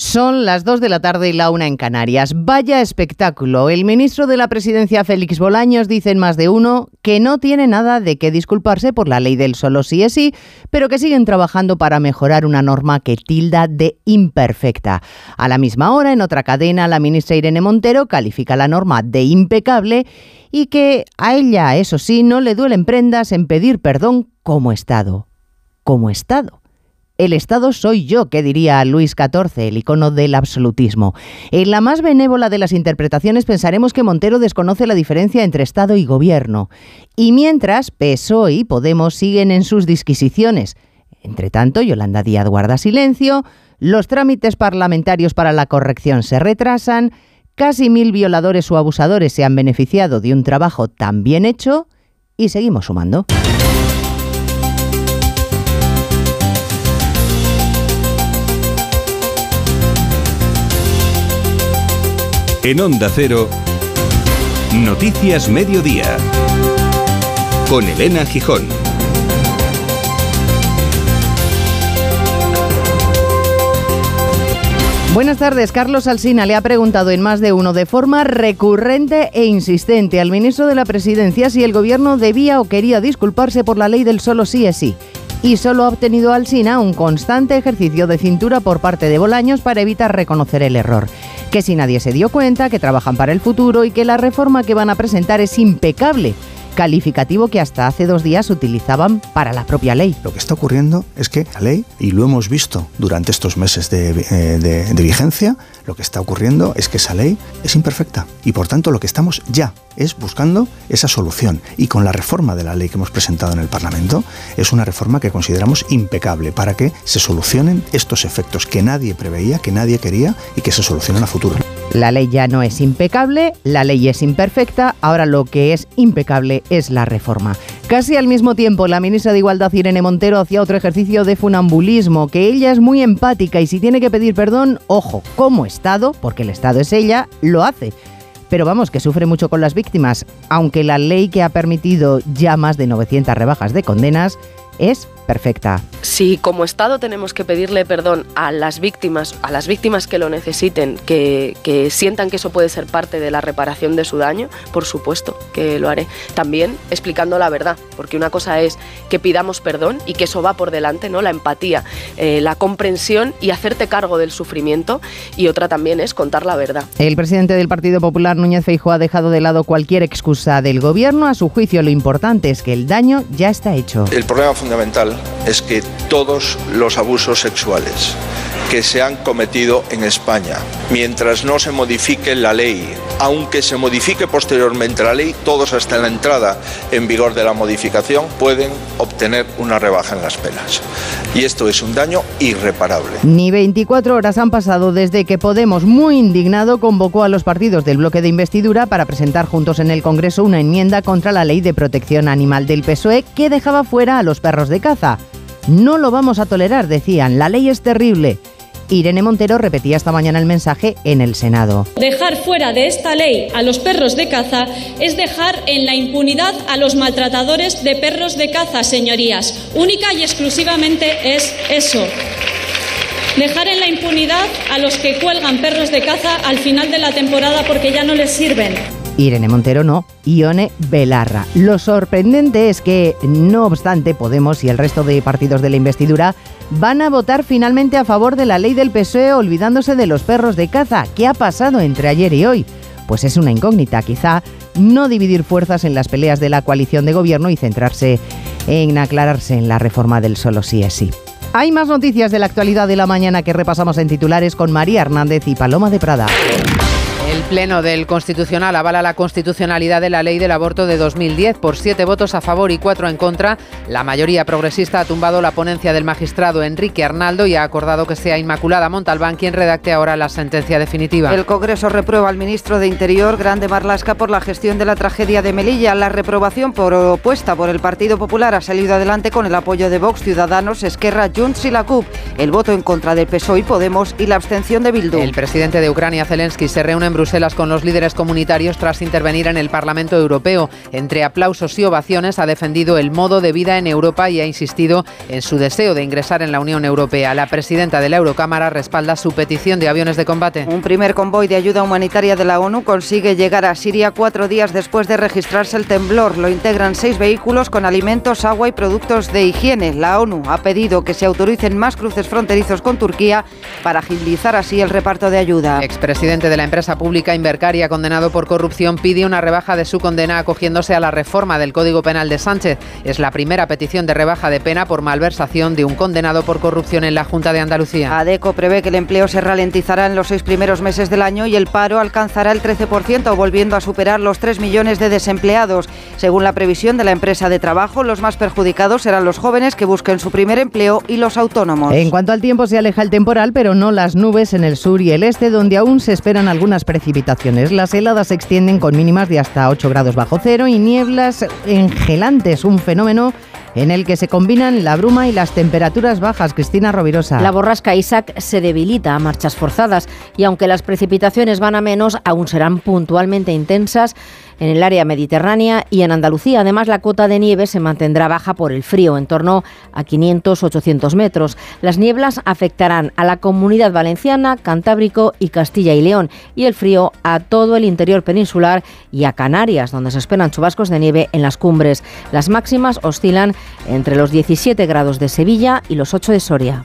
Son las 2 de la tarde y la una en Canarias. Vaya espectáculo. El ministro de la Presidencia, Félix Bolaños, dice en más de uno que no tiene nada de qué disculparse por la ley del solo sí es sí, pero que siguen trabajando para mejorar una norma que tilda de imperfecta. A la misma hora, en otra cadena, la ministra Irene Montero califica la norma de impecable y que a ella, eso sí, no le duelen prendas en pedir perdón como Estado. Como Estado. El Estado soy yo, que diría Luis XIV, el icono del absolutismo. En la más benévola de las interpretaciones pensaremos que Montero desconoce la diferencia entre Estado y Gobierno. Y mientras, PSOE y Podemos siguen en sus disquisiciones. Entre tanto, Yolanda Díaz guarda silencio, los trámites parlamentarios para la corrección se retrasan, casi mil violadores o abusadores se han beneficiado de un trabajo tan bien hecho y seguimos sumando. En Onda Cero, Noticias Mediodía, con Elena Gijón. Buenas tardes. Carlos Alsina le ha preguntado en más de uno de forma recurrente e insistente al ministro de la Presidencia si el gobierno debía o quería disculparse por la ley del solo sí es sí. Y solo ha obtenido Alsina un constante ejercicio de cintura por parte de Bolaños para evitar reconocer el error. Que si nadie se dio cuenta, que trabajan para el futuro y que la reforma que van a presentar es impecable calificativo que hasta hace dos días utilizaban para la propia ley. Lo que está ocurriendo es que la ley, y lo hemos visto durante estos meses de, eh, vigencia, lo que está ocurriendo es que esa ley es imperfecta y por tanto lo que estamos ya es buscando esa solución. Y con la reforma de la ley que hemos presentado en el Parlamento, es una reforma que consideramos impecable para que se solucionen estos efectos que nadie preveía, que nadie quería y que se solucionen a futuro. La ley ya no es impecable, la ley es imperfecta, ahora lo que es impecable es la reforma. Casi al mismo tiempo, la ministra de Igualdad, Irene Montero, hacía otro ejercicio de funambulismo, que ella es muy empática y si tiene que pedir perdón, ojo, como Estado, porque el Estado es ella, lo hace. Pero vamos, que sufre mucho con las víctimas, aunque la ley que ha permitido ya más de 900 rebajas de condenas es perfecta. Si como Estado tenemos que pedirle perdón a las víctimas, a las víctimas que lo necesiten, que, sientan que eso puede ser parte de la reparación de su daño, por supuesto que lo haré. También explicando la verdad, porque una cosa es que pidamos perdón y que eso va por delante, ¿no? La empatía, eh, la comprensión y hacerte cargo del sufrimiento, y otra también es contar la verdad. El presidente del Partido Popular, Núñez Feijóo, ha dejado de lado cualquier excusa del gobierno. A su juicio, lo importante es que el daño ya está hecho. El problema fundamental es que todos los abusos sexuales que se han cometido en España, mientras no se modifique la ley, aunque se modifique posteriormente la ley, todos hasta la entrada en vigor de la modificación pueden obtener una rebaja en las penas. Y esto es un daño irreparable. Ni 24 horas han pasado desde que Podemos, muy indignado, convocó a los partidos del bloque de investidura para presentar juntos en el Congreso una enmienda contra la ley de protección animal del PSOE que dejaba fuera a los perros de caza. No lo vamos a tolerar, decían, la ley es terrible. Irene Montero repetía esta mañana el mensaje en el Senado. Dejar fuera de esta ley a los perros de caza es dejar en la impunidad a los maltratadores de perros de caza, señorías. Única y exclusivamente es eso. Dejar en la impunidad a los que cuelgan perros de caza al final de la temporada porque ya no les sirven. Irene Montero no, Ione Belarra. Lo sorprendente es que, no obstante, Podemos y el resto de partidos de la investidura van a votar finalmente a favor de la ley del PSOE olvidándose de los perros de caza. ¿Qué ha pasado entre ayer y hoy? Pues es una incógnita, quizá no dividir fuerzas en las peleas de la coalición de gobierno y centrarse en aclararse en la reforma del solo sí es sí. Hay más noticias de la actualidad de la mañana que repasamos en titulares con María Hernández y Paloma de Prada. Pleno del Constitucional avala la constitucionalidad de la ley del aborto de 2010 por siete votos a favor y cuatro en contra. La mayoría progresista ha tumbado la ponencia del magistrado Enrique Arnaldo y ha acordado que sea Inmaculada Montalbán quien redacte ahora la sentencia definitiva. El Congreso reprueba al ministro de Interior, Grande Marlasca, por la gestión de la tragedia de Melilla. La reprobación propuesta por el Partido Popular ha salido adelante con el apoyo de Vox, Ciudadanos, Esquerra, Junts y la CUP. El voto en contra del PSOE y Podemos y la abstención de Bildu. El presidente de Ucrania, Zelensky, se reúne en Bruselas Bruselas con los líderes comunitarios tras intervenir en el Parlamento Europeo. Entre aplausos y ovaciones ha defendido el modo de vida en Europa y ha insistido en su deseo de ingresar en la Unión Europea. La presidenta de la Eurocámara respalda su petición de aviones de combate. Un primer convoy de ayuda humanitaria de la ONU consigue llegar a Siria cuatro días después de registrarse el temblor. Lo integran seis vehículos con alimentos, agua y productos de higiene. La ONU ha pedido que se autoricen más cruces fronterizos con Turquía para agilizar así el reparto de ayuda. Expresidente de la empresa pública Invercaria, condenado por corrupción, pide una rebaja de su condena acogiéndose a la reforma del Código Penal de Sánchez. Es la primera petición de rebaja de pena por malversación de un condenado por corrupción en la Junta de Andalucía. ADECO prevé que el empleo se ralentizará en los seis primeros meses del año y el paro alcanzará el 13%, volviendo a superar los 3 millones de desempleados. Según la previsión de la empresa de trabajo, los más perjudicados serán los jóvenes que busquen su primer empleo y los autónomos. En cuanto al tiempo, se aleja el temporal, pero no las nubes en el sur y el este, donde aún se esperan algunas precipitaciones. Las heladas se extienden con mínimas de hasta 8 grados bajo cero y nieblas engelantes, un fenómeno en el que se combinan la bruma y las temperaturas bajas. Cristina Rovirosa. La borrasca Isaac se debilita a marchas forzadas y aunque las precipitaciones van a menos, aún serán puntualmente intensas en el área mediterránea y en Andalucía. Además, la cota de nieve se mantendrá baja por el frío, en torno a 500-800 metros. Las nieblas afectarán a la comunidad valenciana, Cantábrico y Castilla y León, y el frío a todo el interior peninsular y a Canarias, donde se esperan chubascos de nieve en las cumbres. Las máximas oscilan entre los 17 grados de Sevilla y los 8 de Soria.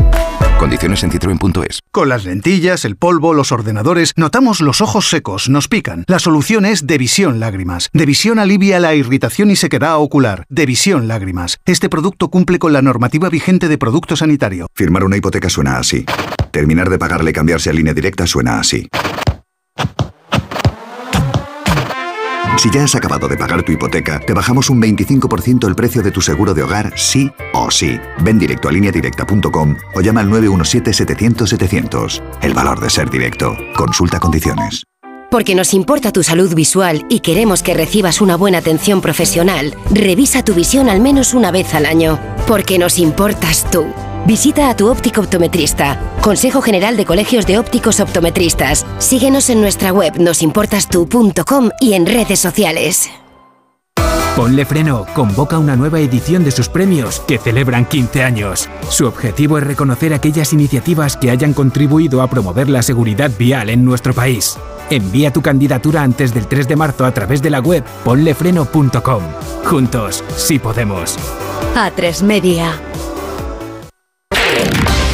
Condiciones en citroen.es. Con las lentillas, el polvo, los ordenadores, notamos los ojos secos, nos pican. La solución es Devisión Lágrimas. Devisión alivia la irritación y sequedad ocular. Devisión Lágrimas. Este producto cumple con la normativa vigente de producto sanitario. Firmar una hipoteca suena así. Terminar de pagarle y cambiarse a línea directa suena así. Si ya has acabado de pagar tu hipoteca, te bajamos un 25% el precio de tu seguro de hogar, sí o sí. Ven directo a lineadirecta.com o llama al 917-700-700. El valor de ser directo. Consulta condiciones. Porque nos importa tu salud visual y queremos que recibas una buena atención profesional, revisa tu visión al menos una vez al año. Porque nos importas tú. Visita a tu óptico optometrista. Consejo General de Colegios de Ópticos Optometristas. Síguenos en nuestra web nosimportastu.com y en redes sociales. Ponle Freno convoca una nueva edición de sus premios que celebran 15 años. Su objetivo es reconocer aquellas iniciativas que hayan contribuido a promover la seguridad vial en nuestro país. Envía tu candidatura antes del 3 de marzo a través de la web ponlefreno.com. Juntos, sí podemos. A3 Media.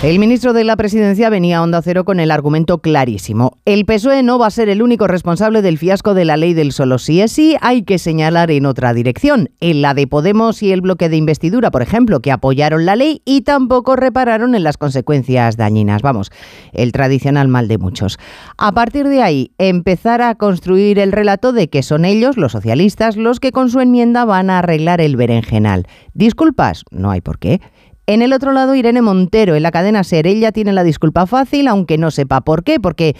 El ministro de la Presidencia venía a Onda Cero con el argumento clarísimo. El PSOE no va a ser el único responsable del fiasco de la ley del solo sí es sí, hay que señalar en otra dirección, en la de Podemos y el bloque de investidura, por ejemplo, que apoyaron la ley y tampoco repararon en las consecuencias dañinas. Vamos, el tradicional mal de muchos. A partir de ahí, empezar a construir el relato de que son ellos, los socialistas, los que con su enmienda van a arreglar el berenjenal. Disculpas, no hay por qué. En el otro lado, Irene Montero, en la cadena SER. Ella tiene la disculpa fácil, aunque no sepa por qué, porque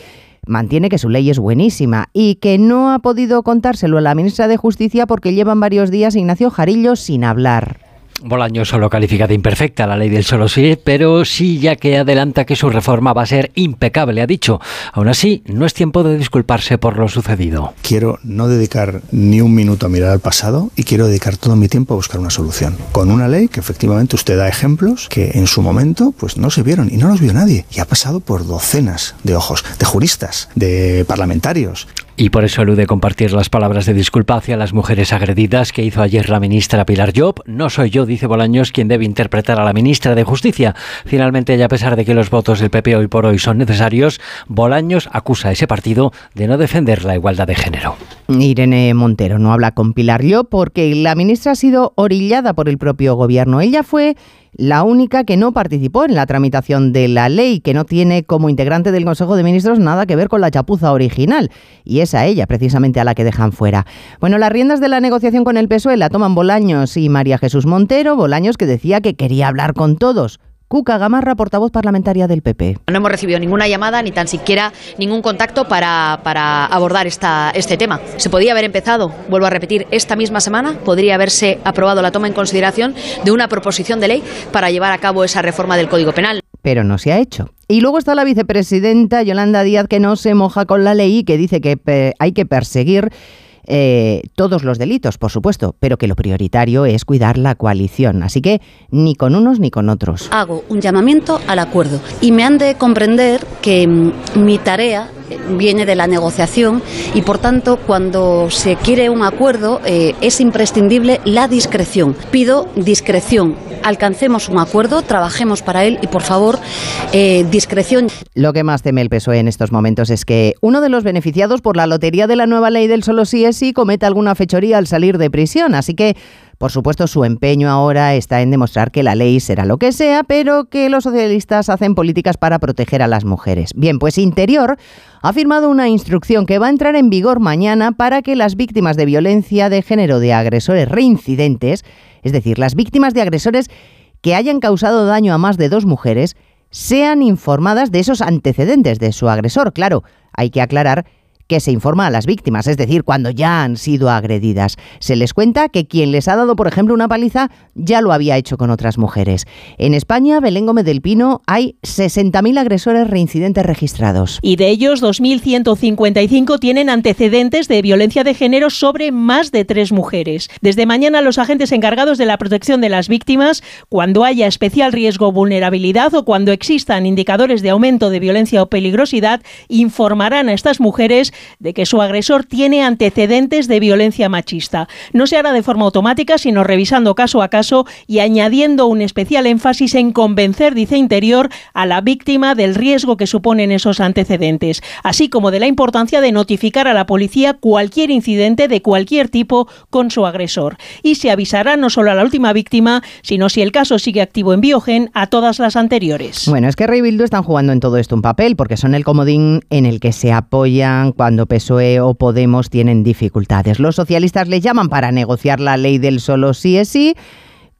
mantiene que su ley es buenísima y que no ha podido contárselo a la ministra de Justicia porque llevan varios días Ignacio Jarillo sin hablar. Bolaño solo califica de imperfecta la ley del solo sí, pero sí ya que adelanta que su reforma va a ser impecable, ha dicho. Aún así, no es tiempo de disculparse por lo sucedido. Quiero no dedicar ni un minuto a mirar al pasado y quiero dedicar todo mi tiempo a buscar una solución. Con una ley que efectivamente usted da ejemplos que en su momento pues no se vieron y no los vio nadie. Y ha pasado por docenas de ojos, de juristas, de parlamentarios. Y por eso elude compartir las palabras de disculpa hacia las mujeres agredidas que hizo ayer la ministra Pilar Job. No soy yo, dice Bolaños, quien debe interpretar a la ministra de Justicia. Finalmente, y a pesar de que los votos del PP hoy por hoy son necesarios, Bolaños acusa a ese partido de no defender la igualdad de género. Irene Montero no habla con Pilar Yo porque la ministra ha sido orillada por el propio gobierno. Ella fue la única que no participó en la tramitación de la ley, que no tiene como integrante del Consejo de Ministros nada que ver con la chapuza original. Y es a ella, precisamente, a la que dejan fuera. Bueno, las riendas de la negociación con el PSOE la toman Bolaños y María Jesús Montero. Bolaños que decía que quería hablar con todos. Cuca Gamarra, portavoz parlamentaria del PP. No hemos recibido ninguna llamada ni tan siquiera ningún contacto para, para abordar esta, este tema. Se podía haber empezado, vuelvo a repetir, esta misma semana podría haberse aprobado la toma en consideración de una proposición de ley para llevar a cabo esa reforma del Código Penal. Pero no se ha hecho. Y luego está la vicepresidenta Yolanda Díaz que no se moja con la ley y que dice que hay que perseguir eh, todos los delitos, por supuesto, pero que lo prioritario es cuidar la coalición. Así que ni con unos ni con otros. Hago un llamamiento al acuerdo y me han de comprender que mm, mi tarea viene de la negociación y por tanto cuando se quiere un acuerdo eh, es imprescindible la discreción. Pido discreción, alcancemos un acuerdo, trabajemos para él y por favor eh, discreción. Lo que más teme el PSOE en estos momentos es que uno de los beneficiados por la lotería de la nueva ley del solo sí es sí cometa alguna fechoría al salir de prisión, así que por supuesto, su empeño ahora está en demostrar que la ley será lo que sea, pero que los socialistas hacen políticas para proteger a las mujeres. Bien, pues Interior ha firmado una instrucción que va a entrar en vigor mañana para que las víctimas de violencia de género de agresores reincidentes, es decir, las víctimas de agresores que hayan causado daño a más de dos mujeres, sean informadas de esos antecedentes de su agresor. Claro, hay que aclarar que se informa a las víctimas, es decir, cuando ya han sido agredidas. Se les cuenta que quien les ha dado, por ejemplo, una paliza ya lo había hecho con otras mujeres. En España, Belén Gómez del Pino, hay 60.000 agresores reincidentes registrados. Y de ellos, 2.155 tienen antecedentes de violencia de género sobre más de tres mujeres. Desde mañana, los agentes encargados de la protección de las víctimas, cuando haya especial riesgo o vulnerabilidad o cuando existan indicadores de aumento de violencia o peligrosidad, informarán a estas mujeres de que su agresor tiene antecedentes de violencia machista. No se hará de forma automática, sino revisando caso a caso y añadiendo un especial énfasis en convencer, dice Interior, a la víctima del riesgo que suponen esos antecedentes, así como de la importancia de notificar a la policía cualquier incidente de cualquier tipo con su agresor. Y se avisará no solo a la última víctima, sino si el caso sigue activo en Biogen, a todas las anteriores. Bueno, es que Rey Bildu están jugando en todo esto un papel, porque son el comodín en el que se apoyan cuando PSOE o Podemos tienen dificultades. Los socialistas les llaman para negociar la ley del solo sí es sí.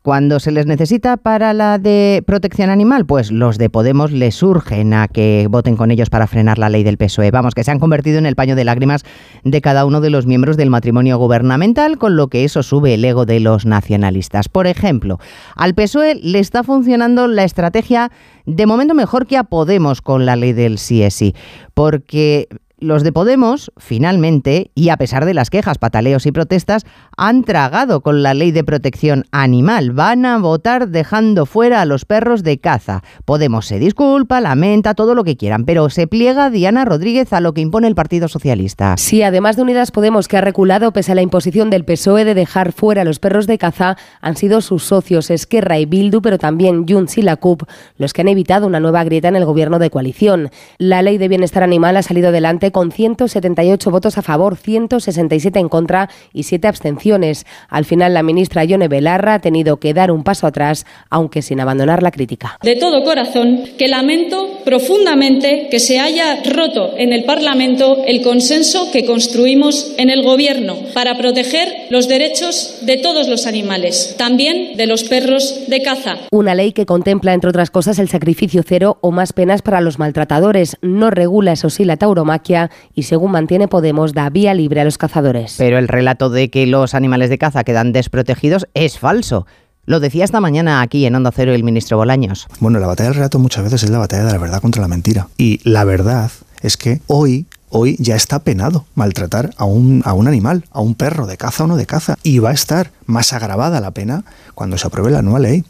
Cuando se les necesita para la de protección animal, pues los de Podemos les urgen a que voten con ellos para frenar la ley del PSOE. Vamos, que se han convertido en el paño de lágrimas de cada uno de los miembros del matrimonio gubernamental, con lo que eso sube el ego de los nacionalistas. Por ejemplo, al PSOE le está funcionando la estrategia de momento mejor que a Podemos con la ley del sí es sí, porque los de Podemos, finalmente, y a pesar de las quejas, pataleos y protestas, han tragado con la ley de protección animal. Van a votar dejando fuera a los perros de caza. Podemos se disculpa, lamenta, todo lo que quieran, pero se pliega Diana Rodríguez a lo que impone el Partido Socialista. Sí, además de Unidas Podemos, que ha reculado pese a la imposición del PSOE de dejar fuera a los perros de caza, han sido sus socios Esquerra y Bildu, pero también Junts y la CUP, los que han evitado una nueva grieta en el gobierno de coalición. La ley de bienestar animal ha salido adelante con 178 votos a favor, 167 en contra y 7 abstenciones. Al final, la ministra Yone Belarra ha tenido que dar un paso atrás, aunque sin abandonar la crítica. De todo corazón, que lamento profundamente que se haya roto en el Parlamento el consenso que construimos en el Gobierno para proteger los derechos de todos los animales, también de los perros de caza. Una ley que contempla, entre otras cosas, el sacrificio cero o más penas para los maltratadores. No regula, eso sí, la tauromaquia y según mantiene Podemos da vía libre a los cazadores. Pero el relato de que los animales de caza quedan desprotegidos es falso. Lo decía esta mañana aquí en Onda Cero el ministro Bolaños. Bueno, la batalla del relato muchas veces es la batalla de la verdad contra la mentira. Y la verdad es que hoy hoy ya está penado maltratar a un, a un animal, a un perro de caza o no de caza. Y va a estar más agravada la pena cuando se apruebe la nueva ley.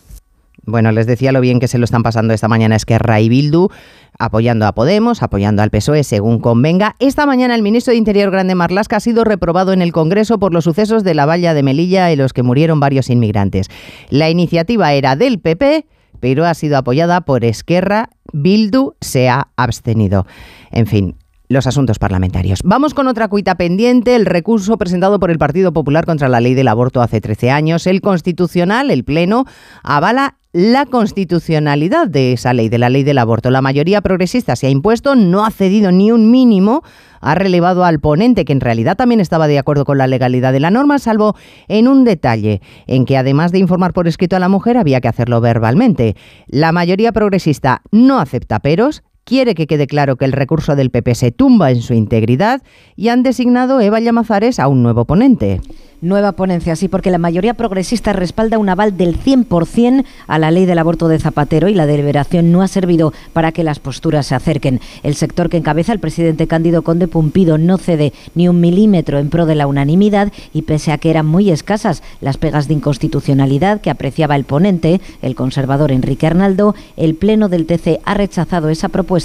Bueno, les decía lo bien que se lo están pasando esta mañana es que Ray Bildu apoyando a Podemos, apoyando al PSOE según convenga. Esta mañana el ministro de Interior Grande Marlasca ha sido reprobado en el Congreso por los sucesos de la valla de Melilla en los que murieron varios inmigrantes. La iniciativa era del PP, pero ha sido apoyada por Esquerra. Bildu se ha abstenido. En fin, los asuntos parlamentarios. Vamos con otra cuita pendiente, el recurso presentado por el Partido Popular contra la ley del aborto hace 13 años. El Constitucional, el Pleno, avala la constitucionalidad de esa ley, de la ley del aborto. La mayoría progresista se ha impuesto, no ha cedido ni un mínimo, ha relevado al ponente, que en realidad también estaba de acuerdo con la legalidad de la norma, salvo en un detalle, en que además de informar por escrito a la mujer, había que hacerlo verbalmente. La mayoría progresista no acepta peros, quiere que quede claro que el recurso del PP se tumba en su integridad y han designado Eva Llamazares a un nuevo ponente. Nueva ponencia, sí, porque la mayoría progresista respalda un aval del 100% a la ley del aborto de Zapatero y la deliberación no ha servido para que las posturas se acerquen. El sector que encabeza el presidente Cándido Conde Pumpido no cede ni un milímetro en pro de la unanimidad y pese a que eran muy escasas las pegas de inconstitucionalidad que apreciaba el ponente, el conservador Enrique Arnaldo, el Pleno del TC ha rechazado esa propuesta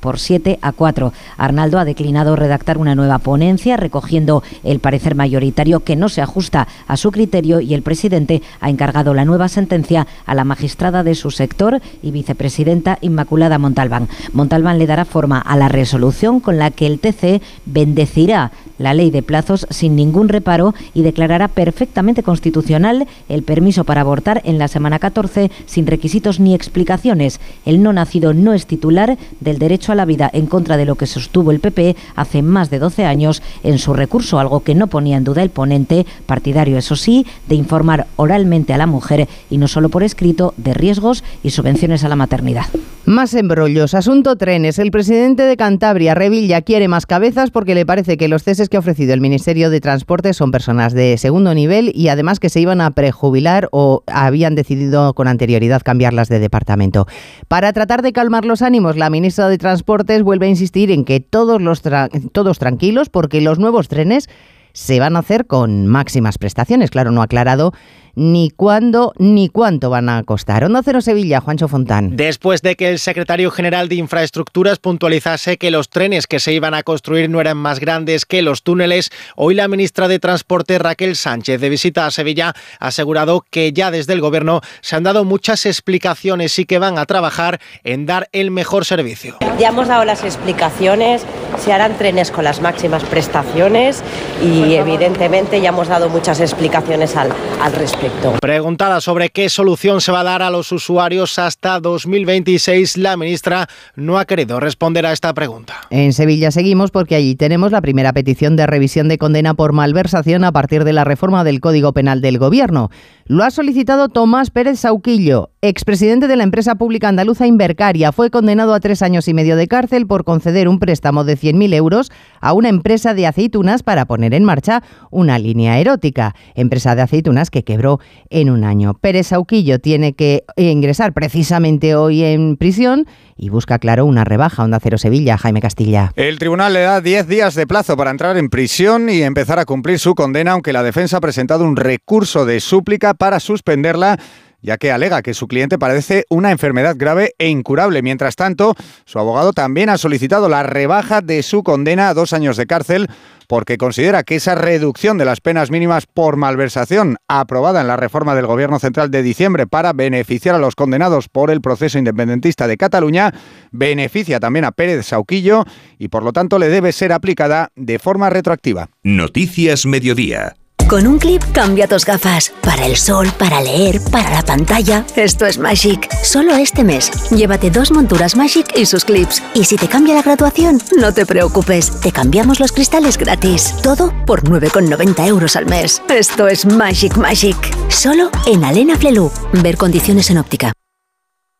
por 7 a 4. Arnaldo ha declinado redactar una nueva ponencia recogiendo el parecer mayoritario que no se ajusta a su criterio y el presidente ha encargado la nueva sentencia a la magistrada de su sector y vicepresidenta Inmaculada Montalbán. Montalbán le dará forma a la resolución con la que el TC bendecirá la ley de plazos sin ningún reparo y declarará perfectamente constitucional el permiso para abortar en la semana 14 sin requisitos ni explicaciones. El no nacido no es titular del derecho a la vida en contra de lo que sostuvo el PP hace más de 12 años en su recurso, algo que no ponía en duda el ponente, partidario eso sí, de informar oralmente a la mujer y no solo por escrito de riesgos y subvenciones a la maternidad. Más embrollos. Asunto trenes. El presidente de Cantabria, Revilla, quiere más cabezas porque le parece que los ceses que ha ofrecido el Ministerio de Transporte son personas de segundo nivel y además que se iban a prejubilar o habían decidido con anterioridad cambiarlas de departamento. Para tratar de calmar los ánimos, la ministra de Transportes vuelve a insistir en que todos, los todos tranquilos porque los nuevos trenes se van a hacer con máximas prestaciones. Claro, no ha aclarado ni cuándo ni cuánto van a costar. Onda Cero Sevilla, Juancho Fontán. Después de que el secretario general de Infraestructuras puntualizase que los trenes que se iban a construir no eran más grandes que los túneles, hoy la ministra de Transporte Raquel Sánchez, de visita a Sevilla, ha asegurado que ya desde el gobierno se han dado muchas explicaciones y que van a trabajar en dar el mejor servicio. Ya hemos dado las explicaciones, se harán trenes con las máximas prestaciones y evidentemente ya hemos dado muchas explicaciones al, al respecto. Preguntada sobre qué solución se va a dar a los usuarios hasta 2026, la ministra no ha querido responder a esta pregunta. En Sevilla seguimos porque allí tenemos la primera petición de revisión de condena por malversación a partir de la reforma del Código Penal del Gobierno. Lo ha solicitado Tomás Pérez Sauquillo, expresidente de la empresa pública andaluza Invercaria. Fue condenado a tres años y medio de cárcel por conceder un préstamo de 100.000 euros a una empresa de aceitunas para poner en marcha una línea erótica. Empresa de aceitunas que quebró en un año. Pérez Sauquillo tiene que ingresar precisamente hoy en prisión y busca, claro, una rebaja. Onda Cero Sevilla, Jaime Castilla. El tribunal le da 10 días de plazo para entrar en prisión y empezar a cumplir su condena, aunque la defensa ha presentado un recurso de súplica para suspenderla ya que alega que su cliente padece una enfermedad grave e incurable. Mientras tanto, su abogado también ha solicitado la rebaja de su condena a dos años de cárcel porque considera que esa reducción de las penas mínimas por malversación aprobada en la reforma del Gobierno Central de diciembre para beneficiar a los condenados por el proceso independentista de Cataluña beneficia también a Pérez Sauquillo y por lo tanto le debe ser aplicada de forma retroactiva. Noticias Mediodía. Con un clip cambia tus gafas. Para el sol, para leer, para la pantalla. Esto es Magic. Solo este mes. Llévate dos monturas Magic y sus clips. Y si te cambia la graduación, no te preocupes. Te cambiamos los cristales gratis. Todo por 9,90 euros al mes. Esto es Magic Magic. Solo en Alena Flelu. Ver condiciones en óptica.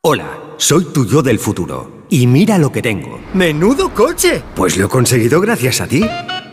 Hola, soy tu yo del futuro. Y mira lo que tengo. ¡Menudo coche! Pues lo he conseguido gracias a ti.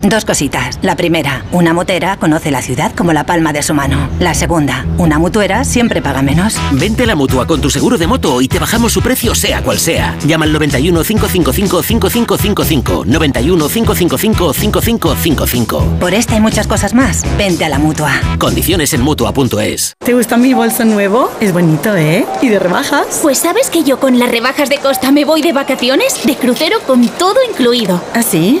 Dos cositas. La primera, una motera conoce la ciudad como la palma de su mano. La segunda, una mutuera siempre paga menos. Vente a la mutua con tu seguro de moto y te bajamos su precio sea cual sea. Llama al 91 555 5555. 91 555 5555. Por esta y muchas cosas más, vente a la mutua. Condiciones en mutua.es. ¿Te gusta mi bolso nuevo? Es bonito, ¿eh? ¿Y de rebajas? Pues sabes que yo con las rebajas de Costa me voy de vacaciones, de crucero con todo incluido. ¿Ah, sí?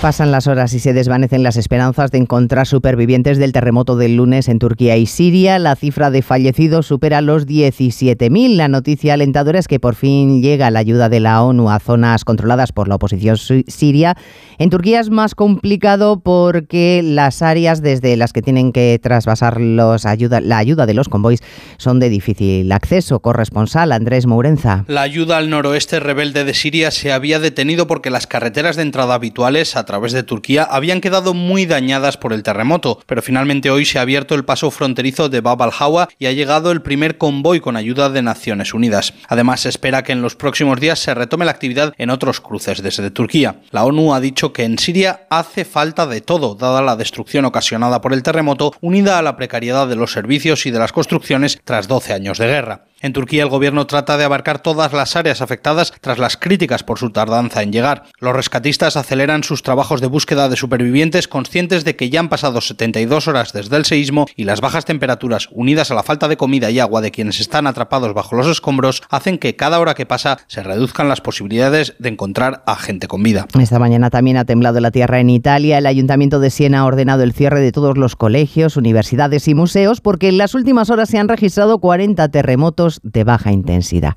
Pasan las horas y se desvanecen las esperanzas de encontrar supervivientes del terremoto del lunes en Turquía y Siria. La cifra de fallecidos supera los 17.000. La noticia alentadora es que por fin llega la ayuda de la ONU a zonas controladas por la oposición siria. En Turquía es más complicado porque las áreas desde las que tienen que trasvasar los la ayuda de los convoys son de difícil acceso. Corresponsal Andrés Mourenza. La ayuda al noroeste rebelde de Siria se había detenido porque las carreteras de entrada habituales a través de Turquía habían quedado muy dañadas por el terremoto, pero finalmente hoy se ha abierto el paso fronterizo de Bab al-Hawa y ha llegado el primer convoy con ayuda de Naciones Unidas. Además, se espera que en los próximos días se retome la actividad en otros cruces desde Turquía. La ONU ha dicho que en Siria hace falta de todo, dada la destrucción ocasionada por el terremoto, unida a la precariedad de los servicios y de las construcciones tras 12 años de guerra. En Turquía el gobierno trata de abarcar todas las áreas afectadas tras las críticas por su tardanza en llegar. Los rescatistas aceleran sus trabajos de búsqueda de supervivientes conscientes de que ya han pasado 72 horas desde el seísmo y las bajas temperaturas unidas a la falta de comida y agua de quienes están atrapados bajo los escombros hacen que cada hora que pasa se reduzcan las posibilidades de encontrar a gente con vida. Esta mañana también ha temblado la tierra en Italia. El Ayuntamiento de Siena ha ordenado el cierre de todos los colegios, universidades y museos porque en las últimas horas se han registrado 40 terremotos de baja intensidad.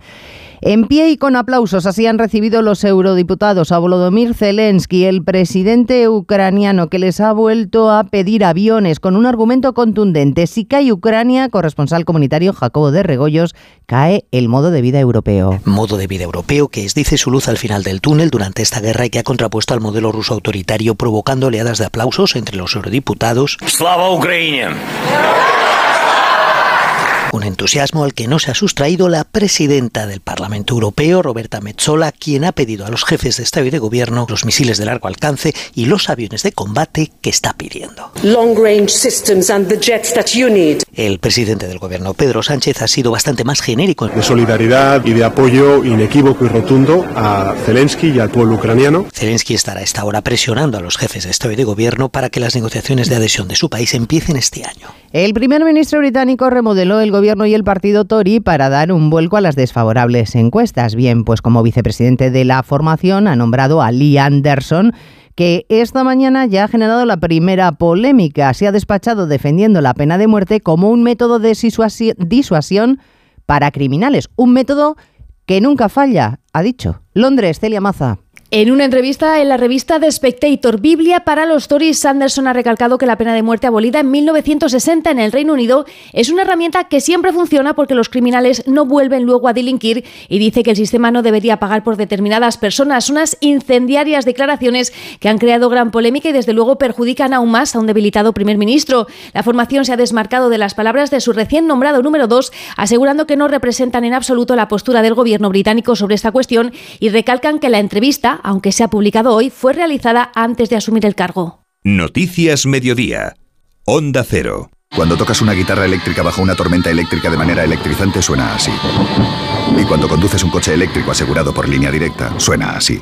En pie y con aplausos así han recibido los eurodiputados a Volodymyr Zelensky, el presidente ucraniano, que les ha vuelto a pedir aviones con un argumento contundente. Si cae Ucrania, corresponsal comunitario Jacobo de Regoyos, cae el modo de vida europeo. Modo de vida europeo que es, dice, su luz al final del túnel durante esta guerra y que ha contrapuesto al modelo ruso autoritario, provocando oleadas de aplausos entre los eurodiputados. ¡Slava Ucrania! Un entusiasmo al que no se ha sustraído la presidenta del Parlamento Europeo, Roberta Metsola, quien ha pedido a los jefes de Estado y de Gobierno los misiles de largo alcance y los aviones de combate que está pidiendo. El presidente del Gobierno, Pedro Sánchez, ha sido bastante más genérico. De solidaridad y de apoyo inequívoco y rotundo a Zelensky y al pueblo ucraniano. Zelensky estará a esta hora presionando a los jefes de Estado y de Gobierno para que las negociaciones de adhesión de su país empiecen este año. El primer ministro británico remodeló el gobierno y el partido Tory para dar un vuelco a las desfavorables encuestas. Bien, pues como vicepresidente de la formación ha nombrado a Lee Anderson que esta mañana ya ha generado la primera polémica. Se ha despachado defendiendo la pena de muerte como un método de disuasión para criminales. Un método que nunca falla, ha dicho. Londres, Celia Maza. En una entrevista en la revista The Spectator, Biblia para los Tories, Sanderson ha recalcado que la pena de muerte abolida en 1960 en el Reino Unido es una herramienta que siempre funciona porque los criminales no vuelven luego a delinquir y dice que el sistema no debería pagar por determinadas personas. Unas incendiarias declaraciones que han creado gran polémica y desde luego perjudican aún más a un debilitado primer ministro. La formación se ha desmarcado de las palabras de su recién nombrado número 2, asegurando que no representan en absoluto la postura del gobierno británico sobre esta cuestión y recalcan que la entrevista aunque se ha publicado hoy, fue realizada antes de asumir el cargo. Noticias Mediodía. Onda Cero. Cuando tocas una guitarra eléctrica bajo una tormenta eléctrica de manera electrizante suena así. Y cuando conduces un coche eléctrico asegurado por línea directa, suena así.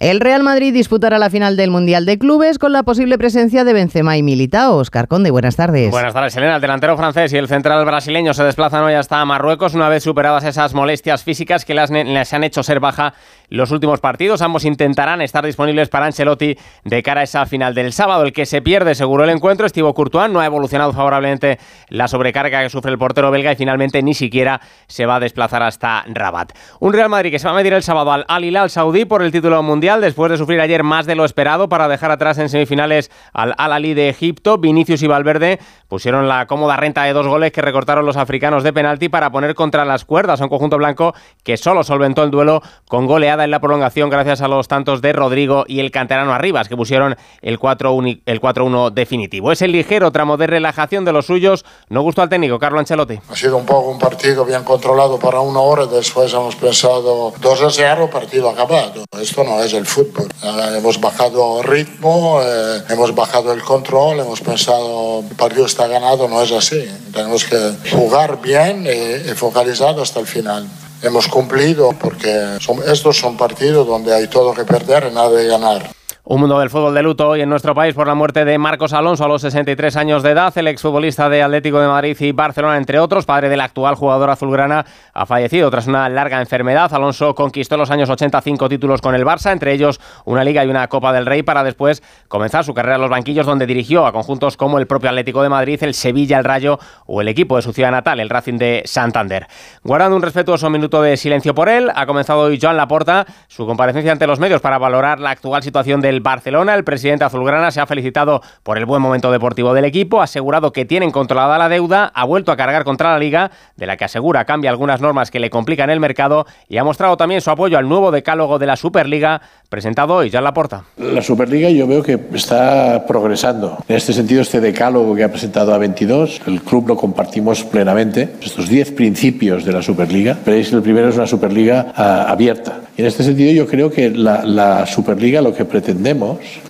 El Real Madrid disputará la final del Mundial de Clubes con la posible presencia de Benzema y Militao. Oscar Conde, buenas tardes. Buenas tardes, Elena. El delantero francés y el central brasileño se desplazan hoy hasta Marruecos una vez superadas esas molestias físicas que les han hecho ser baja los últimos partidos. Ambos intentarán estar disponibles para Ancelotti de cara a esa final del sábado. El que se pierde seguro el encuentro, Estivo Courtois, no ha evolucionado favorablemente la sobrecarga que sufre el portero belga y finalmente ni siquiera se va a desplazar hasta Rabat. Un Real Madrid que se va a medir el sábado al Al Hilal Saudí por el título mundial después de sufrir ayer más de lo esperado para dejar atrás en semifinales al Al Ali de Egipto. Vinicius y Valverde pusieron la cómoda renta de dos goles que recortaron los africanos de penalti para poner contra las cuerdas a un conjunto blanco que solo solventó el duelo con goleada en la prolongación gracias a los tantos de Rodrigo y el canterano Arribas, que pusieron el 4-1 definitivo. Es el ligero tramo de relajación de los suyos. No gustó al técnico Carlo Ancelotti. Ha sido un poco un partido bien controlado para una hora, después hemos pensado 2 0, partido acabado. Esto no es el fútbol. Hemos bajado ritmo, eh, hemos bajado el control, hemos pensado el partido ganado, no es así. Tenemos que jugar bien y, y focalizado hasta el final hemos cumplido porque son, estos son partidos donde hay todo que perder y nada de ganar. Un mundo del fútbol de luto hoy en nuestro país por la muerte de Marcos Alonso a los 63 años de edad. El exfutbolista de Atlético de Madrid y Barcelona, entre otros, padre del actual jugador azulgrana, ha fallecido tras una larga enfermedad. Alonso conquistó en los años 85 títulos con el Barça, entre ellos una Liga y una Copa del Rey, para después comenzar su carrera en los banquillos, donde dirigió a conjuntos como el propio Atlético de Madrid, el Sevilla, el Rayo o el equipo de su ciudad natal, el Racing de Santander. Guardando un respetuoso minuto de silencio por él, ha comenzado hoy Joan Laporta su comparecencia ante los medios para valorar la actual situación del Barcelona. El presidente azulgrana se ha felicitado por el buen momento deportivo del equipo, ha asegurado que tienen controlada la deuda, ha vuelto a cargar contra la liga, de la que asegura cambia algunas normas que le complican el mercado y ha mostrado también su apoyo al nuevo decálogo de la Superliga presentado hoy ya en la porta. La Superliga yo veo que está progresando. En este sentido, este decálogo que ha presentado a 22, el club lo compartimos plenamente. Estos 10 principios de la Superliga, veréis el primero es una Superliga uh, abierta. Y en este sentido yo creo que la, la Superliga lo que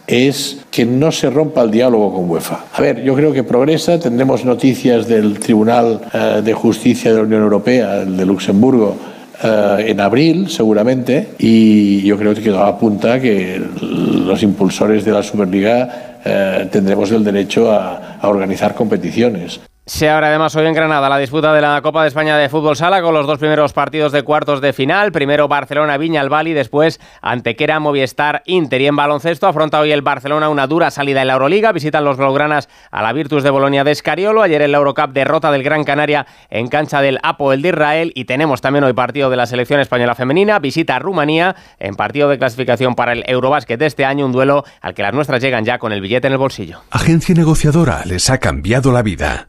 es que no se rompa el diálogo con UEFA. A ver, yo creo que progresa, tendremos noticias del Tribunal uh, de Justicia de la Unión Europea, el de Luxemburgo, Uh, en abril seguramente y yo creo que apunta que los impulsores de la Superliga uh, tendremos el derecho a organizar competiciones. Se abre además hoy en Granada la disputa de la Copa de España de Fútbol Sala con los dos primeros partidos de cuartos de final. Primero Barcelona Viña al Bali, después Antequera Movistar Inter. Y en baloncesto afronta hoy el Barcelona una dura salida en la Euroliga. Visitan los blaugranas a la Virtus de Bolonia de Escariolo. Ayer en la Eurocup derrota del Gran Canaria en cancha del Apoel de Israel. Y tenemos también hoy partido de la selección española femenina. Visita a Rumanía en partido de clasificación para el Eurobásquet de este año. Un duelo al que las nuestras llegan ya con el billete en el bolsillo. Agencia negociadora les ha cambiado la vida.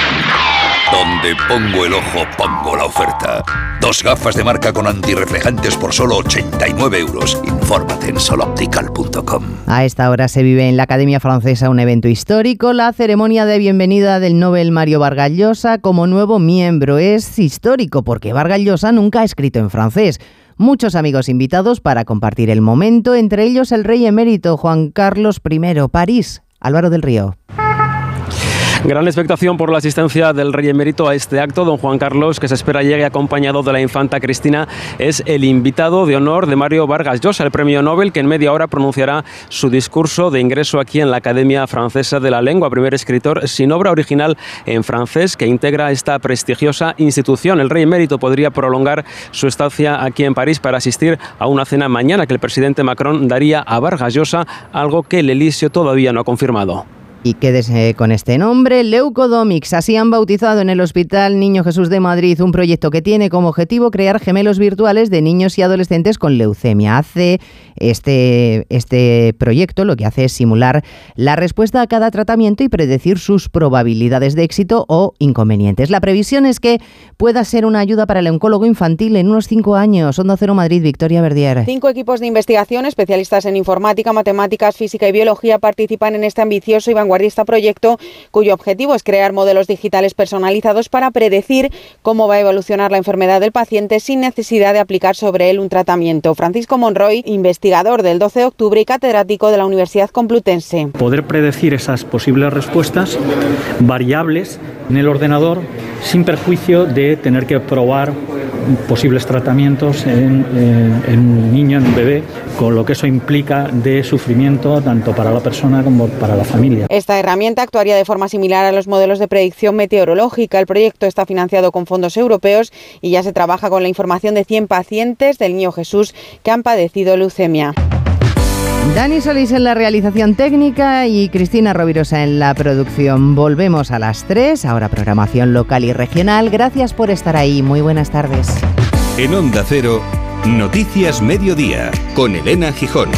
Donde pongo el ojo, pongo la oferta. Dos gafas de marca con antirreflejantes por solo 89 euros. Infórmate en soloptical.com. A esta hora se vive en la Academia Francesa un evento histórico, la ceremonia de bienvenida del Nobel Mario Vargas Llosa como nuevo miembro. Es histórico porque Vargas Llosa nunca ha escrito en francés. Muchos amigos invitados para compartir el momento, entre ellos el rey emérito Juan Carlos I, París, Álvaro del Río. Gran expectación por la asistencia del rey emérito a este acto. Don Juan Carlos, que se espera llegue acompañado de la infanta Cristina, es el invitado de honor de Mario Vargas Llosa, el premio Nobel, que en media hora pronunciará su discurso de ingreso aquí en la Academia Francesa de la Lengua, primer escritor sin obra original en francés que integra esta prestigiosa institución. El rey emérito podría prolongar su estancia aquí en París para asistir a una cena mañana que el presidente Macron daría a Vargas Llosa, algo que el Elíseo todavía no ha confirmado. Y quédese con este nombre, Leucodomics. Así han bautizado en el Hospital Niño Jesús de Madrid un proyecto que tiene como objetivo crear gemelos virtuales de niños y adolescentes con leucemia. Hace este, este proyecto lo que hace es simular la respuesta a cada tratamiento y predecir sus probabilidades de éxito o inconvenientes. La previsión es que pueda ser una ayuda para el oncólogo infantil en unos cinco años. Onda Cero Madrid, Victoria Verdier. Cinco equipos de investigación, especialistas en informática, matemáticas, física y biología, participan en este ambicioso y vanguardista proyecto cuyo objetivo es crear modelos digitales personalizados para predecir cómo va a evolucionar la enfermedad del paciente sin necesidad de aplicar sobre él un tratamiento. Francisco Monroy, investigador del 12 de octubre y catedrático de la Universidad Complutense. Poder predecir esas posibles respuestas variables en el ordenador sin perjuicio de tener que probar posibles tratamientos en, en, un niño, en un bebé, con lo que eso implica de sufrimiento tanto para la persona como para la familia. Esta herramienta actuaría de forma similar a los modelos de predicción meteorológica. El proyecto está financiado con fondos europeos y ya se trabaja con la información de 100 pacientes del Niño Jesús que han padecido leucemia. Dani Solís en la realización técnica y Cristina Rovirosa en la producción. Volvemos a las 3, ahora programación local y regional. Gracias por estar ahí. Muy buenas tardes. En Onda Cero, Noticias Mediodía, con Elena Gijón.